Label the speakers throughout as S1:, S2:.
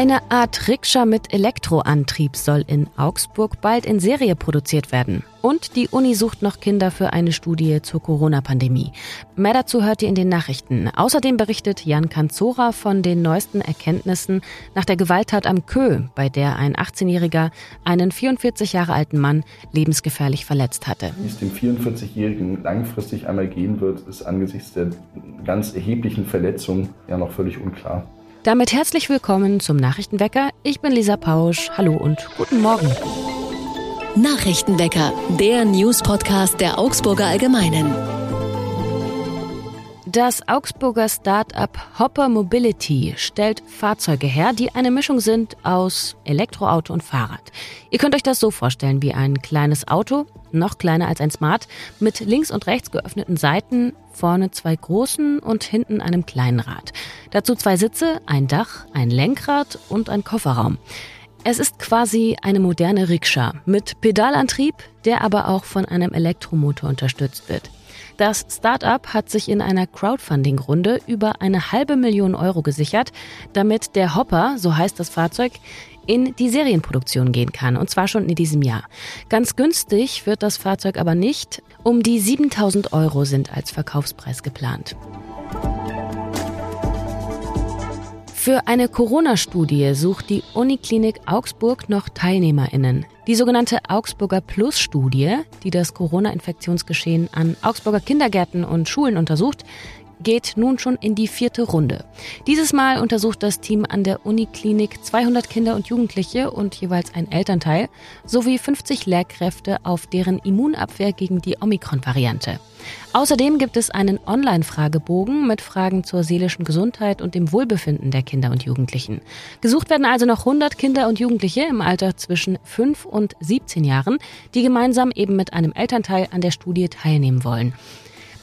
S1: Eine Art Rikscha mit Elektroantrieb soll in Augsburg bald in Serie produziert werden. Und die Uni sucht noch Kinder für eine Studie zur Corona-Pandemie. Mehr dazu hört ihr in den Nachrichten. Außerdem berichtet Jan Kanzora von den neuesten Erkenntnissen nach der Gewalttat am Kö, bei der ein 18-Jähriger einen 44 Jahre alten Mann lebensgefährlich verletzt hatte.
S2: Wie es dem 44-Jährigen langfristig einmal gehen wird, ist angesichts der ganz erheblichen Verletzung ja noch völlig unklar.
S1: Damit herzlich willkommen zum Nachrichtenwecker. Ich bin Lisa Pausch. Hallo und guten Morgen.
S3: Nachrichtenwecker, der News-Podcast der Augsburger Allgemeinen.
S1: Das Augsburger Start-up Hopper Mobility stellt Fahrzeuge her, die eine Mischung sind aus Elektroauto und Fahrrad. Ihr könnt euch das so vorstellen wie ein kleines Auto, noch kleiner als ein Smart, mit links und rechts geöffneten Seiten, vorne zwei großen und hinten einem kleinen Rad. Dazu zwei Sitze, ein Dach, ein Lenkrad und ein Kofferraum. Es ist quasi eine moderne Rikscha mit Pedalantrieb, der aber auch von einem Elektromotor unterstützt wird. Das Startup hat sich in einer Crowdfunding-Runde über eine halbe Million Euro gesichert, damit der Hopper, so heißt das Fahrzeug, in die Serienproduktion gehen kann, und zwar schon in diesem Jahr. Ganz günstig wird das Fahrzeug aber nicht. Um die 7000 Euro sind als Verkaufspreis geplant. Für eine Corona-Studie sucht die Uniklinik Augsburg noch TeilnehmerInnen. Die sogenannte Augsburger Plus-Studie, die das Corona-Infektionsgeschehen an Augsburger Kindergärten und Schulen untersucht, geht nun schon in die vierte Runde. Dieses Mal untersucht das Team an der Uniklinik 200 Kinder und Jugendliche und jeweils ein Elternteil sowie 50 Lehrkräfte auf deren Immunabwehr gegen die Omikron-Variante. Außerdem gibt es einen Online-Fragebogen mit Fragen zur seelischen Gesundheit und dem Wohlbefinden der Kinder und Jugendlichen. Gesucht werden also noch 100 Kinder und Jugendliche im Alter zwischen 5 und 17 Jahren, die gemeinsam eben mit einem Elternteil an der Studie teilnehmen wollen.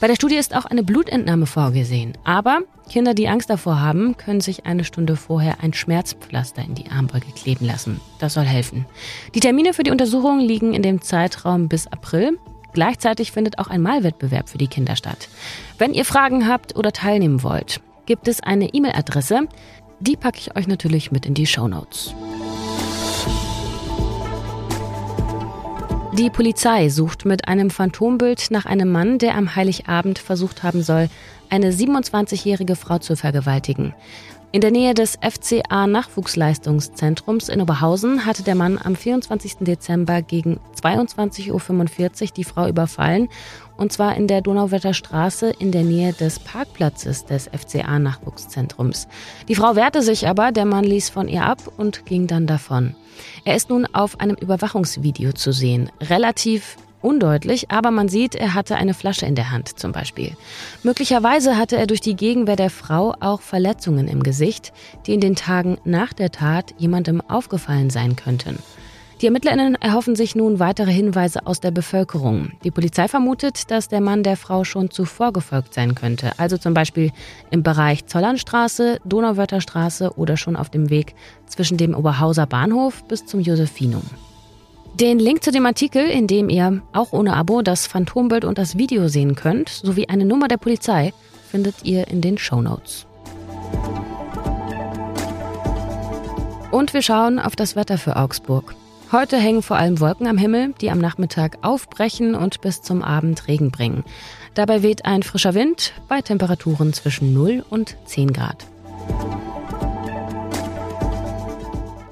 S1: Bei der Studie ist auch eine Blutentnahme vorgesehen. Aber Kinder, die Angst davor haben, können sich eine Stunde vorher ein Schmerzpflaster in die Armbeuge kleben lassen. Das soll helfen. Die Termine für die Untersuchung liegen in dem Zeitraum bis April. Gleichzeitig findet auch ein Malwettbewerb für die Kinder statt. Wenn ihr Fragen habt oder teilnehmen wollt, gibt es eine E-Mail-Adresse. Die packe ich euch natürlich mit in die Show Notes. Die Polizei sucht mit einem Phantombild nach einem Mann, der am Heiligabend versucht haben soll, eine 27-jährige Frau zu vergewaltigen. In der Nähe des FCA Nachwuchsleistungszentrums in Oberhausen hatte der Mann am 24. Dezember gegen 22.45 Uhr die Frau überfallen, und zwar in der Donauwetter Straße in der Nähe des Parkplatzes des FCA Nachwuchszentrums. Die Frau wehrte sich aber, der Mann ließ von ihr ab und ging dann davon. Er ist nun auf einem Überwachungsvideo zu sehen. Relativ undeutlich, aber man sieht, er hatte eine Flasche in der Hand zum Beispiel. Möglicherweise hatte er durch die Gegenwehr der Frau auch Verletzungen im Gesicht, die in den Tagen nach der Tat jemandem aufgefallen sein könnten. Die ErmittlerInnen erhoffen sich nun weitere Hinweise aus der Bevölkerung. Die Polizei vermutet, dass der Mann der Frau schon zuvor gefolgt sein könnte, also zum Beispiel im Bereich Zollernstraße, Donauwörtherstraße oder schon auf dem Weg zwischen dem Oberhauser Bahnhof bis zum Josephinum. Den Link zu dem Artikel, in dem ihr auch ohne Abo das Phantombild und das Video sehen könnt, sowie eine Nummer der Polizei, findet ihr in den Show Notes. Und wir schauen auf das Wetter für Augsburg. Heute hängen vor allem Wolken am Himmel, die am Nachmittag aufbrechen und bis zum Abend Regen bringen. Dabei weht ein frischer Wind bei Temperaturen zwischen 0 und 10 Grad.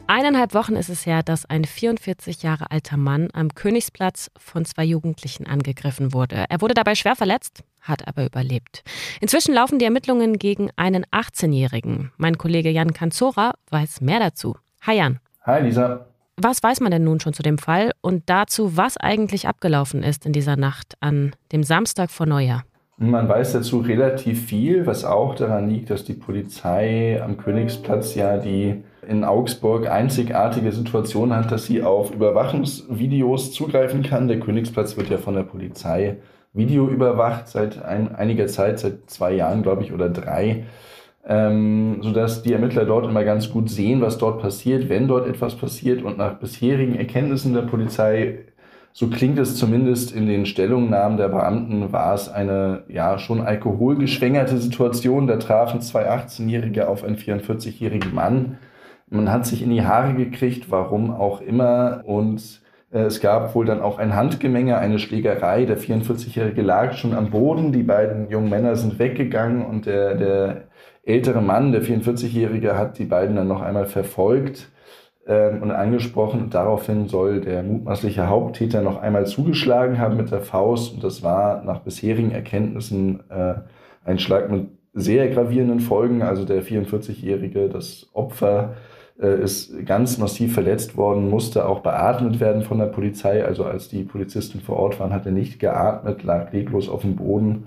S1: Eineinhalb Wochen ist es her, dass ein 44 Jahre alter Mann am Königsplatz von zwei Jugendlichen angegriffen wurde. Er wurde dabei schwer verletzt, hat aber überlebt. Inzwischen laufen die Ermittlungen gegen einen 18-Jährigen. Mein Kollege Jan Kanzora weiß mehr dazu. Hi Jan.
S2: Hi Lisa.
S1: Was weiß man denn nun schon zu dem Fall und dazu, was eigentlich abgelaufen ist in dieser Nacht an dem Samstag vor Neujahr?
S2: Man weiß dazu relativ viel, was auch daran liegt, dass die Polizei am Königsplatz ja die in Augsburg einzigartige Situation hat, dass sie auf Überwachungsvideos zugreifen kann. Der Königsplatz wird ja von der Polizei Video überwacht seit ein, einiger Zeit, seit zwei Jahren, glaube ich, oder drei ähm, sodass die Ermittler dort immer ganz gut sehen, was dort passiert, wenn dort etwas passiert. Und nach bisherigen Erkenntnissen der Polizei, so klingt es zumindest in den Stellungnahmen der Beamten, war es eine ja schon alkoholgeschwängerte Situation. Da trafen zwei 18-Jährige auf einen 44-jährigen Mann. Man hat sich in die Haare gekriegt, warum auch immer. Und äh, es gab wohl dann auch ein Handgemenge, eine Schlägerei. Der 44-Jährige lag schon am Boden. Die beiden jungen Männer sind weggegangen und der, der ältere Mann, der 44-Jährige, hat die beiden dann noch einmal verfolgt ähm, und angesprochen. Und daraufhin soll der mutmaßliche Haupttäter noch einmal zugeschlagen haben mit der Faust. Und das war nach bisherigen Erkenntnissen äh, ein Schlag mit sehr gravierenden Folgen. Also der 44-Jährige, das Opfer, ist ganz massiv verletzt worden, musste auch beatmet werden von der Polizei. Also als die Polizisten vor Ort waren, hat er nicht geatmet, lag leblos auf dem Boden,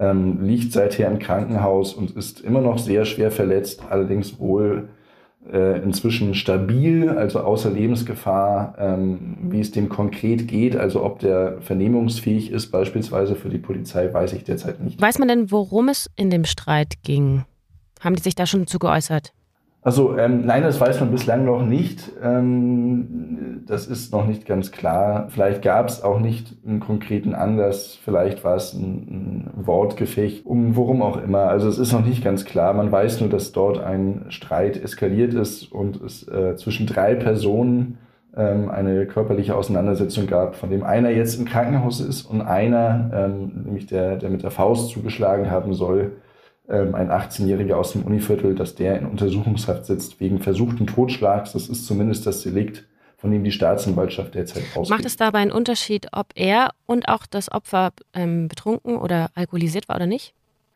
S2: ähm, liegt seither im Krankenhaus und ist immer noch sehr schwer verletzt, allerdings wohl äh, inzwischen stabil, also außer Lebensgefahr, ähm, wie es dem konkret geht, also ob der vernehmungsfähig ist, beispielsweise für die Polizei, weiß ich derzeit nicht.
S1: Weiß man denn, worum es in dem Streit ging? Haben die sich da schon zu geäußert?
S2: Also ähm, nein, das weiß man bislang noch nicht. Ähm, das ist noch nicht ganz klar. Vielleicht gab es auch nicht einen konkreten Anlass. Vielleicht war es ein, ein, Wortgefecht, um worum auch immer. Also es ist noch nicht ganz klar. Man weiß nur, dass dort ein Streit eskaliert ist und es äh, zwischen drei Personen ähm, eine körperliche Auseinandersetzung gab, von dem einer jetzt im Krankenhaus ist und einer, ähm, nämlich der, der mit der Faust zugeschlagen haben soll, ein 18-Jähriger aus dem Univiertel, dass der in Untersuchungshaft sitzt wegen versuchten Totschlags. Das ist zumindest das Delikt, von dem die Staatsanwaltschaft derzeit ausgeht.
S1: Macht es dabei einen Unterschied, ob er und auch das Opfer ähm, betrunken oder alkoholisiert war oder nicht?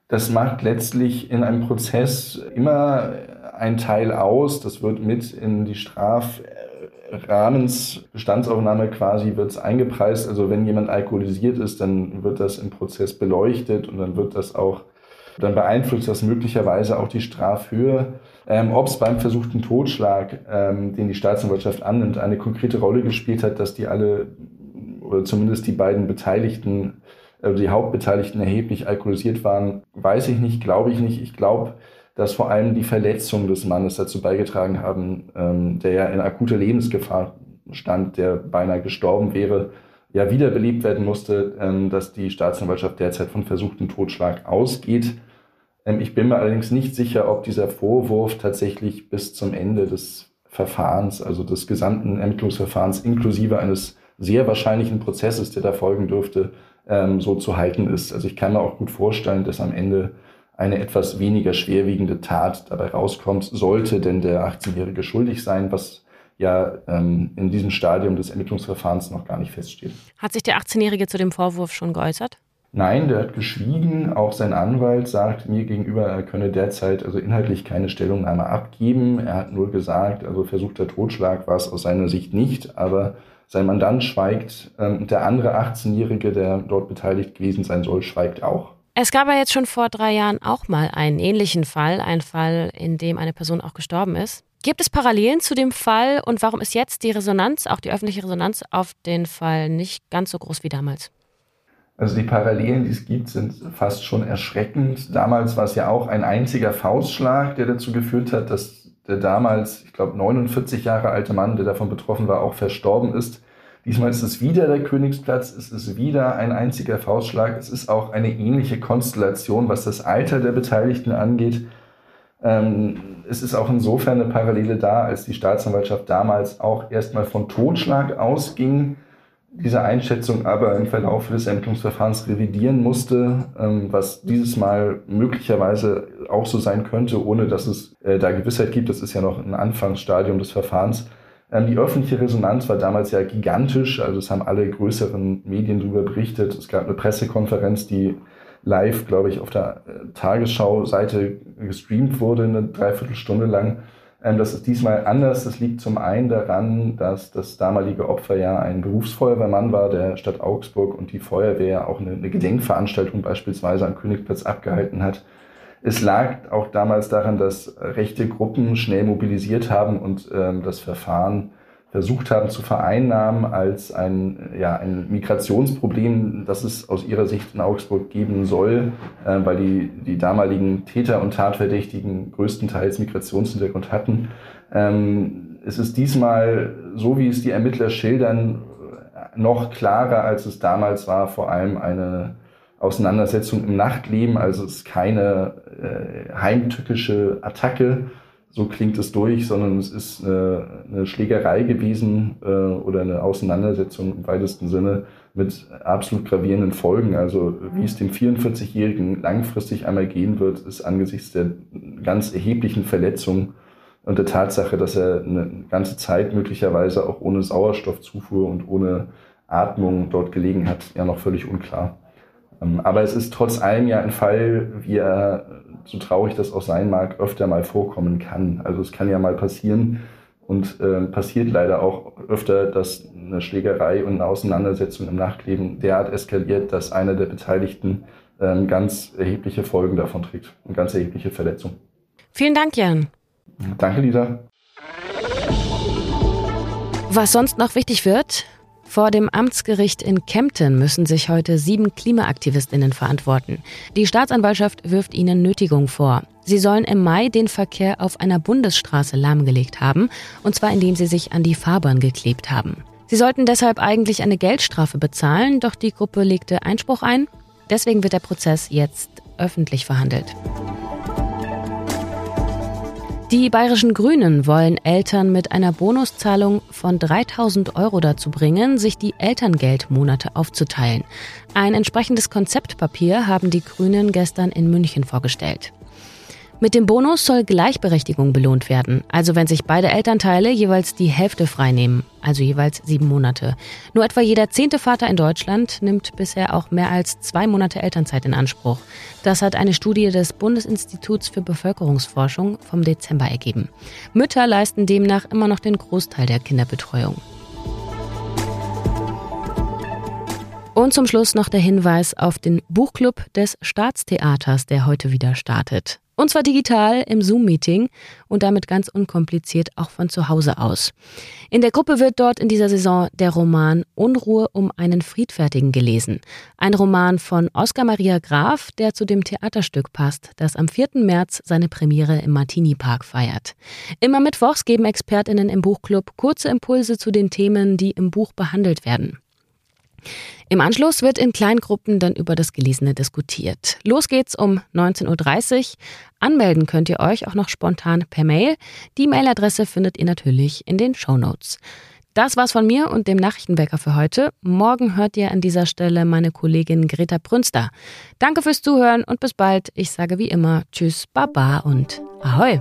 S2: Das macht letztlich in einem Prozess immer ein Teil aus. Das wird mit in die Strafrahmensbestandsaufnahme quasi wird's eingepreist. Also wenn jemand alkoholisiert ist, dann wird das im Prozess beleuchtet und dann wird das auch dann beeinflusst das möglicherweise auch die Strafhöhe. Ähm, Ob es beim versuchten Totschlag, ähm, den die Staatsanwaltschaft annimmt, eine konkrete Rolle gespielt hat, dass die alle oder zumindest die beiden Beteiligten, äh, die Hauptbeteiligten erheblich alkoholisiert waren, weiß ich nicht, glaube ich nicht. Ich glaube, dass vor allem die Verletzungen des Mannes dazu beigetragen haben, ähm, der ja in akuter Lebensgefahr stand, der beinahe gestorben wäre, ja wiederbelebt werden musste, ähm, dass die Staatsanwaltschaft derzeit von versuchten Totschlag ausgeht. Ähm, ich bin mir allerdings nicht sicher, ob dieser Vorwurf tatsächlich bis zum Ende des Verfahrens, also des gesamten Ermittlungsverfahrens inklusive eines sehr wahrscheinlichen Prozesses, der da folgen dürfte, ähm, so zu halten ist. Also ich kann mir auch gut vorstellen, dass am Ende eine etwas weniger schwerwiegende Tat dabei rauskommt, sollte denn der 18-Jährige schuldig sein, was ja ähm, in diesem Stadium des Ermittlungsverfahrens noch gar nicht feststeht.
S1: Hat sich der 18-Jährige zu dem Vorwurf schon geäußert?
S2: Nein, der hat geschwiegen. Auch sein Anwalt sagt mir gegenüber, er könne derzeit also inhaltlich keine Stellungnahme abgeben. Er hat nur gesagt, also versuchter Totschlag war es aus seiner Sicht nicht, aber sein Mandant schweigt ähm, und der andere 18-Jährige, der dort beteiligt gewesen sein soll, schweigt auch.
S1: Es gab ja jetzt schon vor drei Jahren auch mal einen ähnlichen Fall, einen Fall, in dem eine Person auch gestorben ist. Gibt es Parallelen zu dem Fall und warum ist jetzt die Resonanz, auch die öffentliche Resonanz auf den Fall nicht ganz so groß wie damals?
S2: Also die Parallelen, die es gibt, sind fast schon erschreckend. Damals war es ja auch ein einziger Faustschlag, der dazu geführt hat, dass der damals, ich glaube, 49 Jahre alte Mann, der davon betroffen war, auch verstorben ist. Diesmal ist es wieder der Königsplatz, es ist wieder ein einziger Faustschlag. Es ist auch eine ähnliche Konstellation, was das Alter der Beteiligten angeht. Ähm, es ist auch insofern eine Parallele da, als die Staatsanwaltschaft damals auch erstmal von Totschlag ausging, diese Einschätzung aber im Verlauf des Ermittlungsverfahrens revidieren musste, ähm, was dieses Mal möglicherweise auch so sein könnte, ohne dass es äh, da Gewissheit gibt. Das ist ja noch ein Anfangsstadium des Verfahrens. Ähm, die öffentliche Resonanz war damals ja gigantisch, also es haben alle größeren Medien darüber berichtet. Es gab eine Pressekonferenz, die live, glaube ich, auf der äh, Tagesschau-Seite gestreamt wurde, eine Dreiviertelstunde lang. Ähm, das ist diesmal anders. Das liegt zum einen daran, dass das damalige Opfer ja ein Berufsfeuerwehrmann war der Stadt Augsburg und die Feuerwehr auch eine, eine Gedenkveranstaltung beispielsweise am Königsplatz abgehalten hat. Es lag auch damals daran, dass rechte Gruppen schnell mobilisiert haben und ähm, das Verfahren versucht haben zu vereinnahmen als ein, ja, ein Migrationsproblem, das es aus ihrer Sicht in Augsburg geben soll, äh, weil die, die damaligen Täter und Tatverdächtigen größtenteils Migrationshintergrund hatten. Ähm, es ist diesmal, so wie es die Ermittler schildern, noch klarer, als es damals war, vor allem eine Auseinandersetzung im Nachtleben. Also es ist keine äh, heimtückische Attacke, so klingt es durch, sondern es ist eine, eine Schlägerei gewesen äh, oder eine Auseinandersetzung im weitesten Sinne mit absolut gravierenden Folgen. Also wie es dem 44-Jährigen langfristig einmal gehen wird, ist angesichts der ganz erheblichen Verletzungen und der Tatsache, dass er eine ganze Zeit möglicherweise auch ohne Sauerstoffzufuhr und ohne Atmung dort gelegen hat, ja noch völlig unklar. Ähm, aber es ist trotz allem ja ein Fall, wie er, so traurig das auch sein mag, öfter mal vorkommen kann. Also es kann ja mal passieren und äh, passiert leider auch öfter, dass eine Schlägerei und eine Auseinandersetzung im Nachtleben derart eskaliert, dass einer der Beteiligten äh, ganz erhebliche Folgen davon trägt und ganz erhebliche Verletzungen.
S1: Vielen Dank, Jan.
S2: Danke, Lisa.
S1: Was sonst noch wichtig wird, vor dem Amtsgericht in Kempten müssen sich heute sieben Klimaaktivistinnen verantworten. Die Staatsanwaltschaft wirft ihnen Nötigung vor. Sie sollen im Mai den Verkehr auf einer Bundesstraße lahmgelegt haben, und zwar indem sie sich an die Fahrbahn geklebt haben. Sie sollten deshalb eigentlich eine Geldstrafe bezahlen, doch die Gruppe legte Einspruch ein. Deswegen wird der Prozess jetzt öffentlich verhandelt. Die bayerischen Grünen wollen Eltern mit einer Bonuszahlung von 3000 Euro dazu bringen, sich die Elterngeldmonate aufzuteilen. Ein entsprechendes Konzeptpapier haben die Grünen gestern in München vorgestellt. Mit dem Bonus soll Gleichberechtigung belohnt werden, also wenn sich beide Elternteile jeweils die Hälfte freinehmen, also jeweils sieben Monate. Nur etwa jeder zehnte Vater in Deutschland nimmt bisher auch mehr als zwei Monate Elternzeit in Anspruch. Das hat eine Studie des Bundesinstituts für Bevölkerungsforschung vom Dezember ergeben. Mütter leisten demnach immer noch den Großteil der Kinderbetreuung. Und zum Schluss noch der Hinweis auf den Buchclub des Staatstheaters, der heute wieder startet. Und zwar digital im Zoom-Meeting und damit ganz unkompliziert auch von zu Hause aus. In der Gruppe wird dort in dieser Saison der Roman Unruhe um einen Friedfertigen gelesen. Ein Roman von Oskar Maria Graf, der zu dem Theaterstück passt, das am 4. März seine Premiere im Martini Park feiert. Immer mittwochs geben ExpertInnen im Buchclub kurze Impulse zu den Themen, die im Buch behandelt werden. Im Anschluss wird in Kleingruppen dann über das Gelesene diskutiert. Los geht's um 19.30 Uhr. Anmelden könnt ihr euch auch noch spontan per Mail. Die Mailadresse findet ihr natürlich in den Show Notes. Das war's von mir und dem Nachrichtenwecker für heute. Morgen hört ihr an dieser Stelle meine Kollegin Greta Brünster. Danke fürs Zuhören und bis bald. Ich sage wie immer Tschüss, Baba und Ahoi.